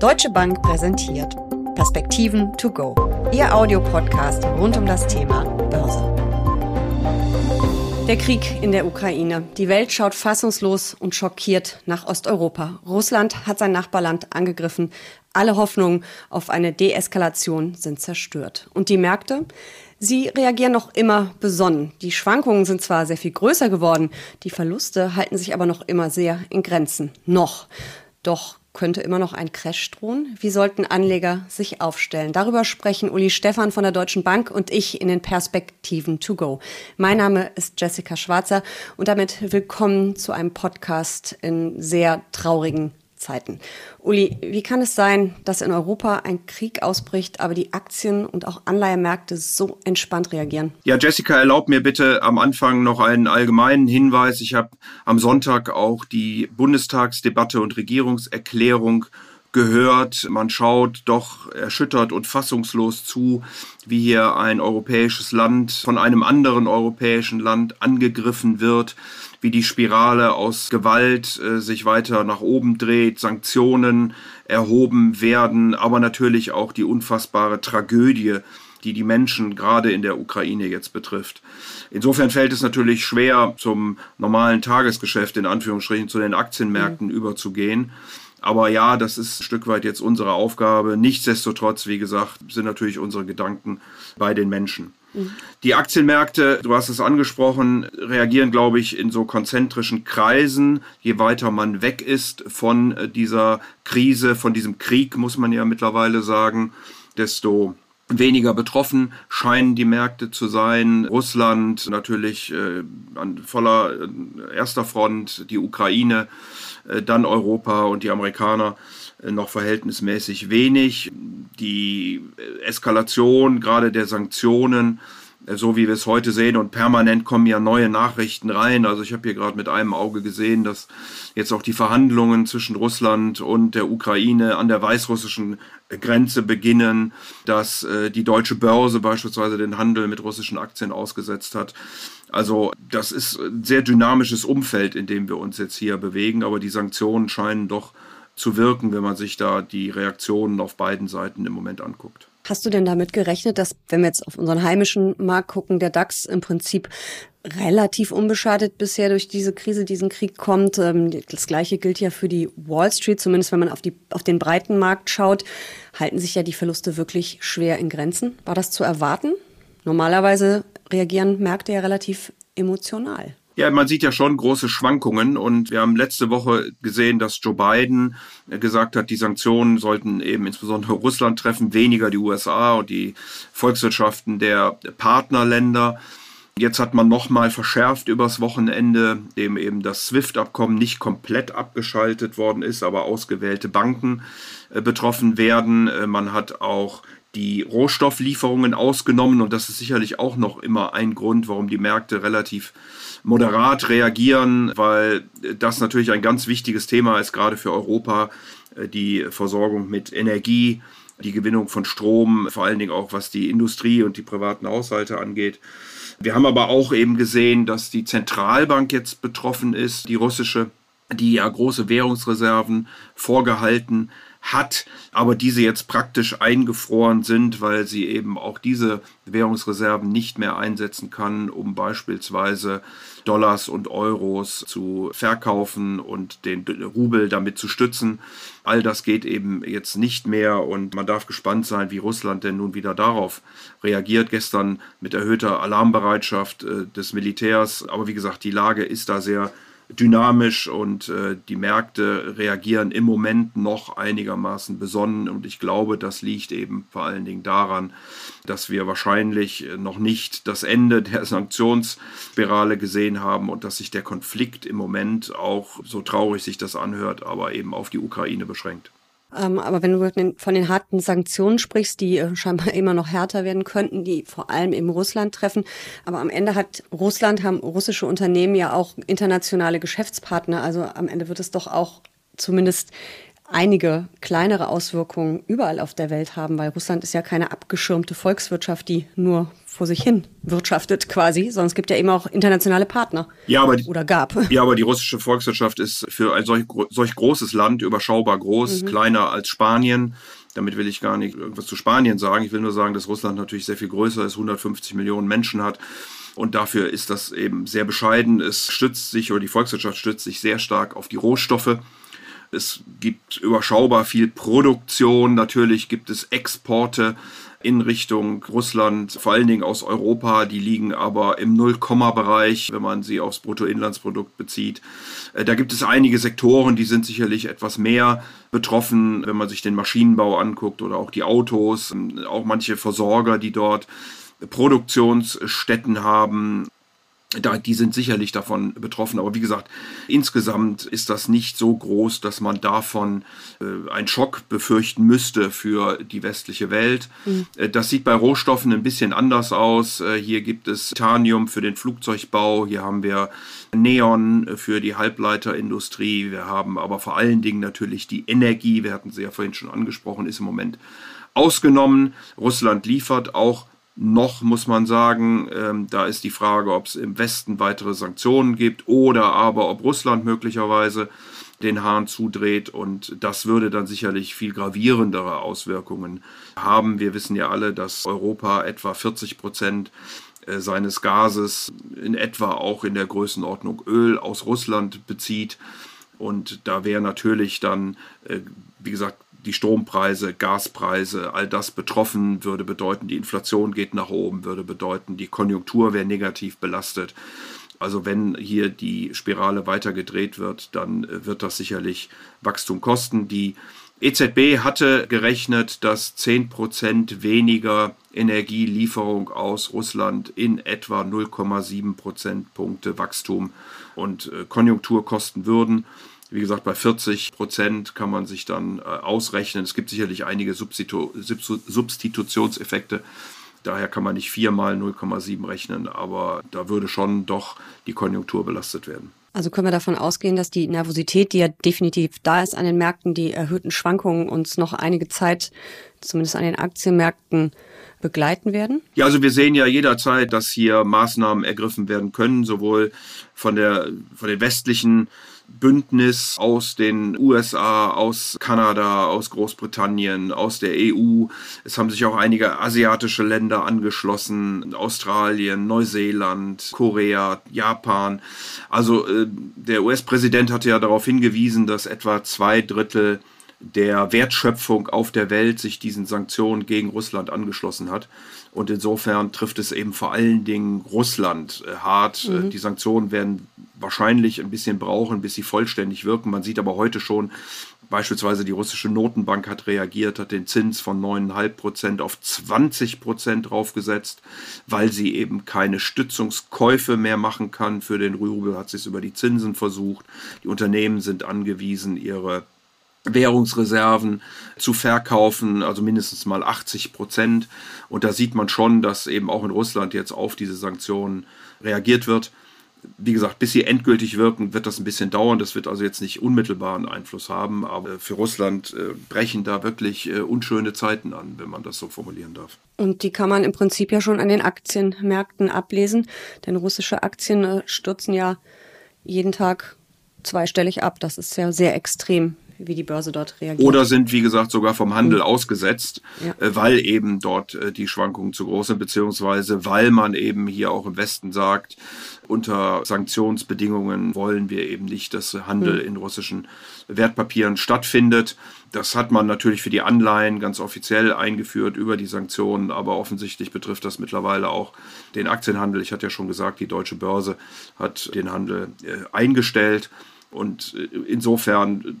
Deutsche Bank präsentiert Perspektiven to go. Ihr Audiopodcast rund um das Thema Börse. Der Krieg in der Ukraine. Die Welt schaut fassungslos und schockiert nach Osteuropa. Russland hat sein Nachbarland angegriffen. Alle Hoffnungen auf eine Deeskalation sind zerstört. Und die Märkte? Sie reagieren noch immer besonnen. Die Schwankungen sind zwar sehr viel größer geworden, die Verluste halten sich aber noch immer sehr in Grenzen. Noch. Doch könnte immer noch ein Crash drohen? Wie sollten Anleger sich aufstellen? Darüber sprechen Uli Stephan von der Deutschen Bank und ich in den Perspektiven to go. Mein Name ist Jessica Schwarzer und damit willkommen zu einem Podcast in sehr traurigen Zeiten. Uli, wie kann es sein, dass in Europa ein Krieg ausbricht, aber die Aktien und auch Anleihemärkte so entspannt reagieren? Ja, Jessica, erlaub mir bitte am Anfang noch einen allgemeinen Hinweis. Ich habe am Sonntag auch die Bundestagsdebatte und Regierungserklärung gehört. Man schaut doch erschüttert und fassungslos zu, wie hier ein europäisches Land von einem anderen europäischen Land angegriffen wird, wie die Spirale aus Gewalt äh, sich weiter nach oben dreht, Sanktionen erhoben werden, aber natürlich auch die unfassbare Tragödie, die die Menschen gerade in der Ukraine jetzt betrifft. Insofern fällt es natürlich schwer, zum normalen Tagesgeschäft in Anführungsstrichen zu den Aktienmärkten mhm. überzugehen. Aber ja, das ist ein Stück weit jetzt unsere Aufgabe. Nichtsdestotrotz, wie gesagt, sind natürlich unsere Gedanken bei den Menschen. Die Aktienmärkte, du hast es angesprochen, reagieren, glaube ich, in so konzentrischen Kreisen. Je weiter man weg ist von äh, dieser Krise, von diesem Krieg, muss man ja mittlerweile sagen, desto weniger betroffen scheinen die Märkte zu sein. Russland natürlich äh, an voller äh, erster Front, die Ukraine, äh, dann Europa und die Amerikaner äh, noch verhältnismäßig wenig. Die äh, Eskalation gerade der Sanktionen so wie wir es heute sehen. Und permanent kommen ja neue Nachrichten rein. Also ich habe hier gerade mit einem Auge gesehen, dass jetzt auch die Verhandlungen zwischen Russland und der Ukraine an der weißrussischen Grenze beginnen, dass äh, die deutsche Börse beispielsweise den Handel mit russischen Aktien ausgesetzt hat. Also das ist ein sehr dynamisches Umfeld, in dem wir uns jetzt hier bewegen, aber die Sanktionen scheinen doch zu wirken, wenn man sich da die Reaktionen auf beiden Seiten im Moment anguckt. Hast du denn damit gerechnet, dass, wenn wir jetzt auf unseren heimischen Markt gucken, der DAX im Prinzip relativ unbeschadet bisher durch diese Krise, diesen Krieg kommt? Ähm, das Gleiche gilt ja für die Wall Street, zumindest wenn man auf, die, auf den breiten Markt schaut, halten sich ja die Verluste wirklich schwer in Grenzen. War das zu erwarten? Normalerweise reagieren Märkte ja relativ emotional. Ja, man sieht ja schon große Schwankungen und wir haben letzte Woche gesehen, dass Joe Biden gesagt hat, die Sanktionen sollten eben insbesondere Russland treffen, weniger die USA und die Volkswirtschaften der Partnerländer. Jetzt hat man nochmal verschärft übers Wochenende, dem eben das SWIFT-Abkommen nicht komplett abgeschaltet worden ist, aber ausgewählte Banken äh, betroffen werden. Äh, man hat auch die Rohstofflieferungen ausgenommen und das ist sicherlich auch noch immer ein Grund, warum die Märkte relativ moderat reagieren, weil das natürlich ein ganz wichtiges Thema ist, gerade für Europa, äh, die Versorgung mit Energie, die Gewinnung von Strom, vor allen Dingen auch was die Industrie und die privaten Haushalte angeht. Wir haben aber auch eben gesehen, dass die Zentralbank jetzt betroffen ist, die russische, die ja große Währungsreserven vorgehalten hat, aber diese jetzt praktisch eingefroren sind, weil sie eben auch diese Währungsreserven nicht mehr einsetzen kann, um beispielsweise Dollars und Euros zu verkaufen und den Rubel damit zu stützen. All das geht eben jetzt nicht mehr und man darf gespannt sein, wie Russland denn nun wieder darauf reagiert. Gestern mit erhöhter Alarmbereitschaft äh, des Militärs. Aber wie gesagt, die Lage ist da sehr dynamisch und äh, die Märkte reagieren im Moment noch einigermaßen besonnen und ich glaube, das liegt eben vor allen Dingen daran, dass wir wahrscheinlich noch nicht das Ende der Sanktionsspirale gesehen haben und dass sich der Konflikt im Moment auch, so traurig sich das anhört, aber eben auf die Ukraine beschränkt. Ähm, aber wenn du von den harten Sanktionen sprichst, die äh, scheinbar immer noch härter werden könnten, die vor allem eben Russland treffen. Aber am Ende hat Russland, haben russische Unternehmen ja auch internationale Geschäftspartner. Also am Ende wird es doch auch zumindest einige kleinere Auswirkungen überall auf der Welt haben, weil Russland ist ja keine abgeschirmte Volkswirtschaft, die nur vor sich hin wirtschaftet quasi, sondern es gibt ja eben auch internationale Partner. Ja, aber die, oder gab. Ja, aber die russische Volkswirtschaft ist für ein solch, solch großes Land überschaubar groß, mhm. kleiner als Spanien. Damit will ich gar nicht irgendwas zu Spanien sagen. Ich will nur sagen, dass Russland natürlich sehr viel größer ist, 150 Millionen Menschen hat. Und dafür ist das eben sehr bescheiden. Es stützt sich oder die Volkswirtschaft stützt sich sehr stark auf die Rohstoffe. Es gibt überschaubar viel Produktion. Natürlich gibt es Exporte in Richtung Russland, vor allen Dingen aus Europa. Die liegen aber im Nullkomma-Bereich, wenn man sie aufs Bruttoinlandsprodukt bezieht. Äh, da gibt es einige Sektoren, die sind sicherlich etwas mehr betroffen, wenn man sich den Maschinenbau anguckt oder auch die Autos, auch manche Versorger, die dort Produktionsstätten haben. Da, die sind sicherlich davon betroffen. Aber wie gesagt, insgesamt ist das nicht so groß, dass man davon äh, einen Schock befürchten müsste für die westliche Welt. Mhm. Äh, das sieht bei Rohstoffen ein bisschen anders aus. Äh, hier gibt es Titanium für den Flugzeugbau. Hier haben wir Neon für die Halbleiterindustrie. Wir haben aber vor allen Dingen natürlich die Energie. Wir hatten sie ja vorhin schon angesprochen, ist im Moment ausgenommen. Russland liefert auch noch muss man sagen, ähm, da ist die Frage, ob es im Westen weitere Sanktionen gibt oder aber ob Russland möglicherweise den Hahn zudreht und das würde dann sicherlich viel gravierendere Auswirkungen haben. Wir wissen ja alle, dass Europa etwa 40 Prozent äh, seines Gases in etwa auch in der Größenordnung Öl aus Russland bezieht. Und da wäre natürlich dann, äh, wie gesagt, die Strompreise, Gaspreise, all das betroffen, würde bedeuten, die Inflation geht nach oben, würde bedeuten, die Konjunktur wäre negativ belastet. Also wenn hier die Spirale weiter gedreht wird, dann äh, wird das sicherlich Wachstum kosten. Die EZB hatte gerechnet, dass 10% weniger Energielieferung aus Russland in etwa 0,7 Prozentpunkte Wachstum und äh, Konjunktur kosten würden. Wie gesagt, bei 40 Prozent kann man sich dann äh, ausrechnen. Es gibt sicherlich einige Substitu Substitutionseffekte. Daher kann man nicht 4 mal 0,7 rechnen, aber da würde schon doch die Konjunktur belastet werden. Also können wir davon ausgehen, dass die Nervosität, die ja definitiv da ist an den Märkten, die erhöhten Schwankungen uns noch einige Zeit, zumindest an den Aktienmärkten, begleiten werden? Ja, also wir sehen ja jederzeit, dass hier Maßnahmen ergriffen werden können, sowohl von der von den westlichen Bündnis aus den USA, aus Kanada, aus Großbritannien, aus der EU. Es haben sich auch einige asiatische Länder angeschlossen, Australien, Neuseeland, Korea, Japan. Also äh, der US-Präsident hatte ja darauf hingewiesen, dass etwa zwei Drittel der Wertschöpfung auf der Welt sich diesen Sanktionen gegen Russland angeschlossen hat. Und insofern trifft es eben vor allen Dingen Russland äh, hart. Äh, mhm. Die Sanktionen werden wahrscheinlich ein bisschen brauchen, bis sie vollständig wirken. Man sieht aber heute schon, beispielsweise die russische Notenbank hat reagiert, hat den Zins von 9,5 Prozent auf 20 Prozent draufgesetzt, weil sie eben keine Stützungskäufe mehr machen kann. Für den Rubel hat sie es über die Zinsen versucht. Die Unternehmen sind angewiesen, ihre Währungsreserven zu verkaufen, also mindestens mal 80 Prozent. Und da sieht man schon, dass eben auch in Russland jetzt auf diese Sanktionen reagiert wird. Wie gesagt, bis sie endgültig wirken, wird das ein bisschen dauern. Das wird also jetzt nicht unmittelbaren Einfluss haben. Aber für Russland äh, brechen da wirklich äh, unschöne Zeiten an, wenn man das so formulieren darf. Und die kann man im Prinzip ja schon an den Aktienmärkten ablesen. Denn russische Aktien äh, stürzen ja jeden Tag zweistellig ab. Das ist ja sehr extrem, wie die Börse dort reagiert. Oder sind, wie gesagt, sogar vom Handel mhm. ausgesetzt, ja. Äh, weil eben dort äh, die Schwankungen zu groß sind, beziehungsweise weil man eben hier auch im Westen sagt, unter Sanktionsbedingungen wollen wir eben nicht, dass Handel mhm. in russischen Wertpapieren stattfindet. Das hat man natürlich für die Anleihen ganz offiziell eingeführt über die Sanktionen, aber offensichtlich betrifft das mittlerweile auch den Aktienhandel. Ich hatte ja schon gesagt, die deutsche Börse hat den Handel äh, eingestellt. Und insofern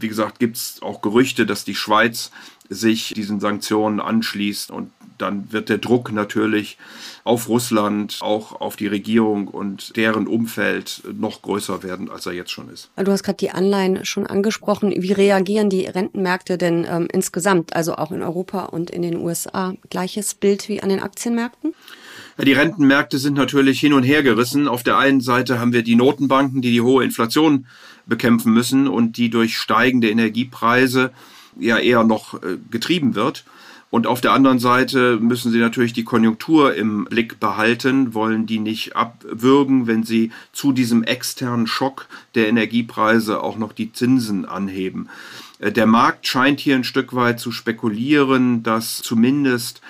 wie gesagt, gibt es auch Gerüchte, dass die Schweiz sich diesen Sanktionen anschließt und dann wird der Druck natürlich auf Russland, auch auf die Regierung und deren Umfeld noch größer werden, als er jetzt schon ist. Du hast gerade die Anleihen schon angesprochen. Wie reagieren die Rentenmärkte denn ähm, insgesamt, also auch in Europa und in den USA? Gleiches Bild wie an den Aktienmärkten? Die Rentenmärkte sind natürlich hin und her gerissen. Auf der einen Seite haben wir die Notenbanken, die die hohe Inflation bekämpfen müssen und die durch steigende Energiepreise ja eher noch äh, getrieben wird. Und auf der anderen Seite müssen sie natürlich die Konjunktur im Blick behalten, wollen die nicht abwürgen, wenn sie zu diesem externen Schock der Energiepreise auch noch die Zinsen anheben. Äh, der Markt scheint hier ein Stück weit zu spekulieren, dass zumindest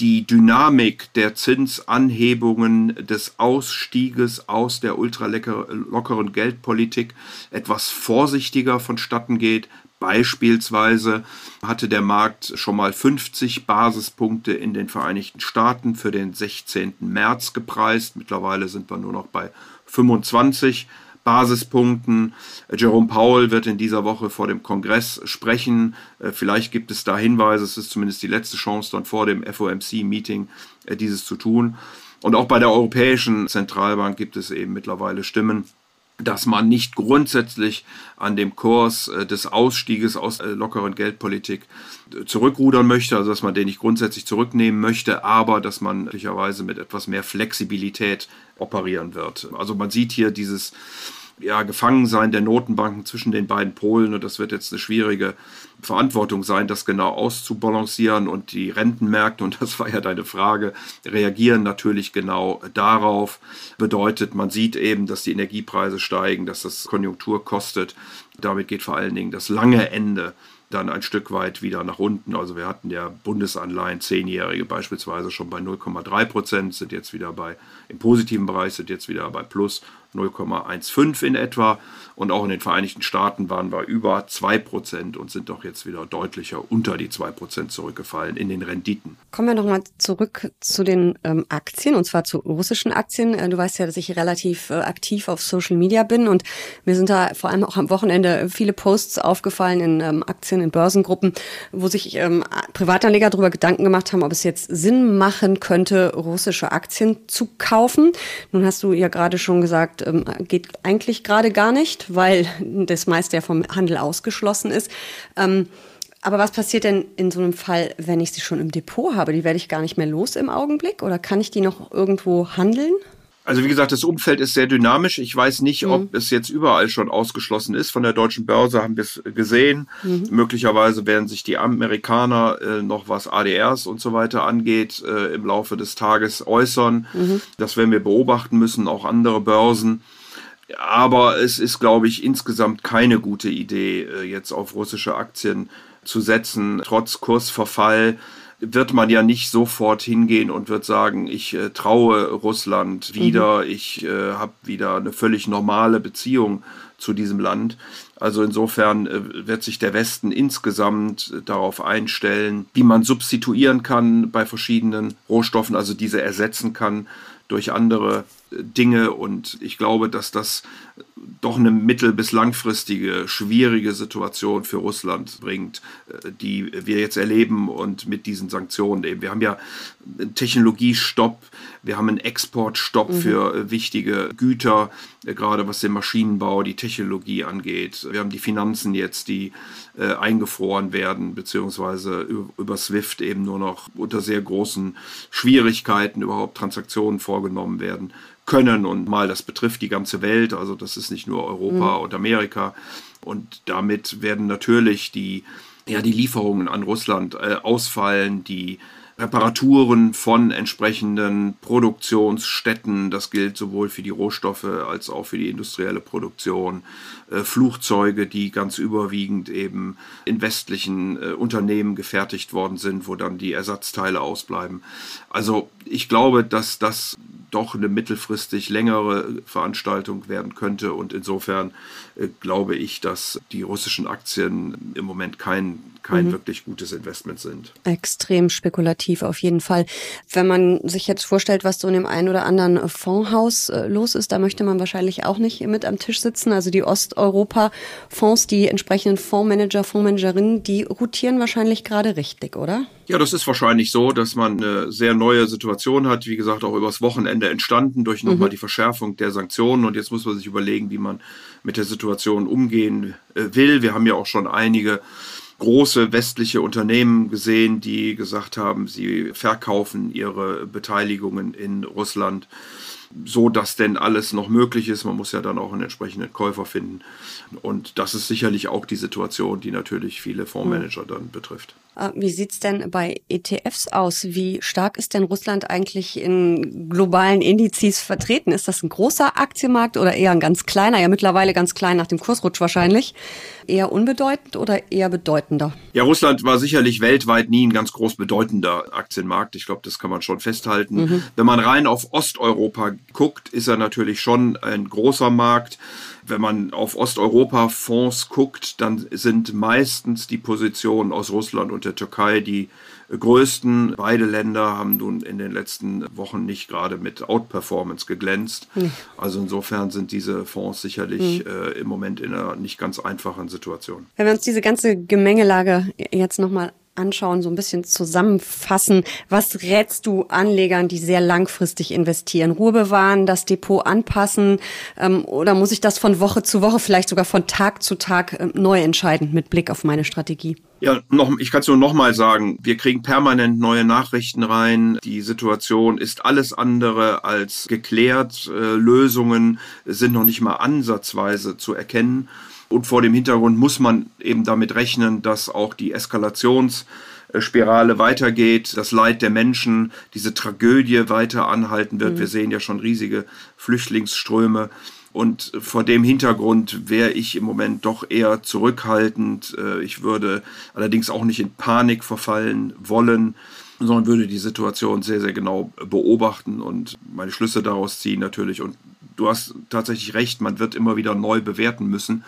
die Dynamik der Zinsanhebungen des Ausstieges aus der ultralockeren Geldpolitik etwas vorsichtiger vonstatten geht. Beispielsweise hatte der Markt schon mal 50 Basispunkte in den Vereinigten Staaten für den 16. März gepreist. Mittlerweile sind wir nur noch bei 25 Basispunkten. Jerome Powell wird in dieser Woche vor dem Kongress sprechen. Äh, vielleicht gibt es da Hinweise, es ist zumindest die letzte Chance, dann vor dem FOMC-Meeting äh, dieses zu tun. Und auch bei der Europäischen Zentralbank gibt es eben mittlerweile Stimmen, dass man nicht grundsätzlich an dem Kurs äh, des Ausstieges aus lockeren Geldpolitik zurückrudern möchte, also dass man den nicht grundsätzlich zurücknehmen möchte, aber dass man möglicherweise mit etwas mehr Flexibilität operieren wird. Also man sieht hier dieses ja, Gefangensein der Notenbanken zwischen den beiden Polen und das wird jetzt eine schwierige Verantwortung sein, das genau auszubalancieren und die Rentenmärkte, und das war ja deine Frage, reagieren natürlich genau darauf. Bedeutet, man sieht eben, dass die Energiepreise steigen, dass das Konjunktur kostet. Damit geht vor allen Dingen das lange Ende dann ein Stück weit wieder nach unten. Also wir hatten ja Bundesanleihen, zehnjährige beispielsweise schon bei 0,3 Prozent, sind jetzt wieder bei, im positiven Bereich sind jetzt wieder bei plus 0,15 in etwa. Und auch in den Vereinigten Staaten waren wir über 2% und sind doch jetzt wieder deutlicher unter die 2% zurückgefallen in den Renditen. Kommen wir nochmal zurück zu den ähm, Aktien und zwar zu russischen Aktien. Äh, du weißt ja, dass ich relativ äh, aktiv auf Social Media bin und mir sind da vor allem auch am Wochenende viele Posts aufgefallen in ähm, Aktien, in Börsengruppen, wo sich ähm, Privatanleger darüber Gedanken gemacht haben, ob es jetzt Sinn machen könnte, russische Aktien zu kaufen. Nun hast du ja gerade schon gesagt, ähm, geht eigentlich gerade gar nicht, weil das meiste ja vom Handel ausgeschlossen ist. Ähm, aber was passiert denn in so einem Fall, wenn ich sie schon im Depot habe? Die werde ich gar nicht mehr los im Augenblick oder kann ich die noch irgendwo handeln? Also wie gesagt, das Umfeld ist sehr dynamisch. Ich weiß nicht, mhm. ob es jetzt überall schon ausgeschlossen ist. Von der deutschen Börse haben wir es gesehen. Mhm. Möglicherweise werden sich die Amerikaner äh, noch was ADRs und so weiter angeht äh, im Laufe des Tages äußern. Mhm. Das werden wir beobachten müssen, auch andere Börsen. Aber es ist, glaube ich, insgesamt keine gute Idee, äh, jetzt auf russische Aktien zu setzen, trotz Kursverfall wird man ja nicht sofort hingehen und wird sagen, ich äh, traue Russland wieder, mhm. ich äh, habe wieder eine völlig normale Beziehung zu diesem Land. Also insofern äh, wird sich der Westen insgesamt äh, darauf einstellen, wie man substituieren kann bei verschiedenen Rohstoffen, also diese ersetzen kann durch andere äh, Dinge. Und ich glaube, dass das doch eine mittel- bis langfristige, schwierige Situation für Russland bringt, äh, die wir jetzt erleben und mit diesen Sanktionen eben. Wir haben ja einen Technologiestopp, wir haben einen Exportstopp mhm. für äh, wichtige Güter, gerade was den Maschinenbau, die Technologie angeht. Wir haben die Finanzen jetzt, die äh, eingefroren werden, beziehungsweise über SWIFT eben nur noch unter sehr großen Schwierigkeiten überhaupt Transaktionen vorgenommen werden können. Und mal, das betrifft die ganze Welt, also das ist nicht nur Europa mhm. und Amerika. Und damit werden natürlich die, ja, die Lieferungen an Russland äh, ausfallen, die Reparaturen von entsprechenden Produktionsstätten. Das gilt sowohl für die Rohstoffe als auch für die industrielle Produktion. Äh, Flugzeuge, die ganz überwiegend eben in westlichen äh, Unternehmen gefertigt worden sind, wo dann die Ersatzteile ausbleiben. Also ich glaube, dass das doch eine mittelfristig längere Veranstaltung werden könnte. Und insofern äh, glaube ich, dass die russischen Aktien im Moment kein, kein mhm. wirklich gutes Investment sind. Extrem spekulativ auf jeden Fall. Wenn man sich jetzt vorstellt, was so in dem einen oder anderen Fondshaus äh, los ist, da möchte man wahrscheinlich auch nicht mit am Tisch sitzen. Also die Osteuropa-Fonds, die entsprechenden Fondsmanager, Fondsmanagerinnen, die rotieren wahrscheinlich gerade richtig, oder? Ja, das ist wahrscheinlich so, dass man eine sehr neue Situation hat. Wie gesagt, auch übers Wochenende entstanden durch nochmal mhm. die Verschärfung der Sanktionen. Und jetzt muss man sich überlegen, wie man mit der Situation umgehen äh, will. Wir haben ja auch schon einige große westliche Unternehmen gesehen, die gesagt haben, sie verkaufen ihre Beteiligungen in Russland so dass denn alles noch möglich ist. Man muss ja dann auch einen entsprechenden Käufer finden. Und das ist sicherlich auch die Situation, die natürlich viele Fondsmanager dann betrifft. Äh, wie sieht es denn bei ETFs aus? Wie stark ist denn Russland eigentlich in globalen Indizes vertreten? Ist das ein großer Aktienmarkt oder eher ein ganz kleiner? Ja, mittlerweile ganz klein nach dem Kursrutsch wahrscheinlich. Eher unbedeutend oder eher bedeutender? Ja, Russland war sicherlich weltweit nie ein ganz groß bedeutender Aktienmarkt. Ich glaube, das kann man schon festhalten. Mhm. Wenn man rein auf Osteuropa guckt, ist er natürlich schon ein großer Markt. Wenn man auf Osteuropa-Fonds guckt, dann sind meistens die Positionen aus Russland und der Türkei die größten. Beide Länder haben nun in den letzten Wochen nicht gerade mit Outperformance geglänzt. Mhm. Also insofern sind diese Fonds sicherlich mhm. äh, im Moment in einer nicht ganz einfachen Situation. Wenn wir uns diese ganze Gemengelage jetzt nochmal anschauen, so ein bisschen zusammenfassen. Was rätst du Anlegern, die sehr langfristig investieren? Ruhe bewahren, das Depot anpassen ähm, oder muss ich das von Woche zu Woche, vielleicht sogar von Tag zu Tag äh, neu entscheiden mit Blick auf meine Strategie? Ja, noch, ich kann es nur nochmal sagen, wir kriegen permanent neue Nachrichten rein. Die Situation ist alles andere als geklärt. Äh, Lösungen sind noch nicht mal ansatzweise zu erkennen. Und vor dem Hintergrund muss man eben damit rechnen, dass auch die Eskalationsspirale weitergeht, das Leid der Menschen, diese Tragödie weiter anhalten wird. Mhm. Wir sehen ja schon riesige Flüchtlingsströme. Und vor dem Hintergrund wäre ich im Moment doch eher zurückhaltend. Äh, ich würde allerdings auch nicht in Panik verfallen wollen, sondern würde die Situation sehr, sehr genau beobachten und meine Schlüsse daraus ziehen natürlich und du hast tatsächlich recht, man wird immer wieder neu bewerten müssen,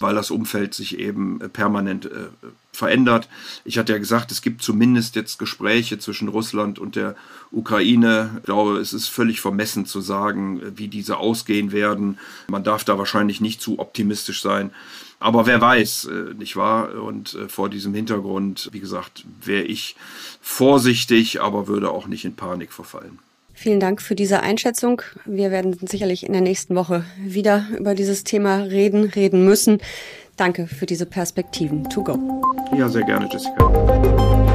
weil das Umfeld sich eben äh, permanent äh, verändert. Ich hatte ja gesagt, es gibt zumindest jetzt Gespräche zwischen Russland und der Ukraine. Ich glaube, es ist völlig vermessen zu sagen, wie diese ausgehen werden. Man darf da wahrscheinlich nicht zu optimistisch sein. Aber wer weiß, äh, nicht wahr? Und äh, vor diesem Hintergrund, wie gesagt, wäre ich vorsichtig, aber würde auch nicht in Panik verfallen. Vielen Dank für diese Einschätzung. Wir werden sicherlich in der nächsten Woche wieder über dieses Thema reden, reden müssen. Danke für diese Perspektiven. To go. Ja, sehr gerne, Jessica.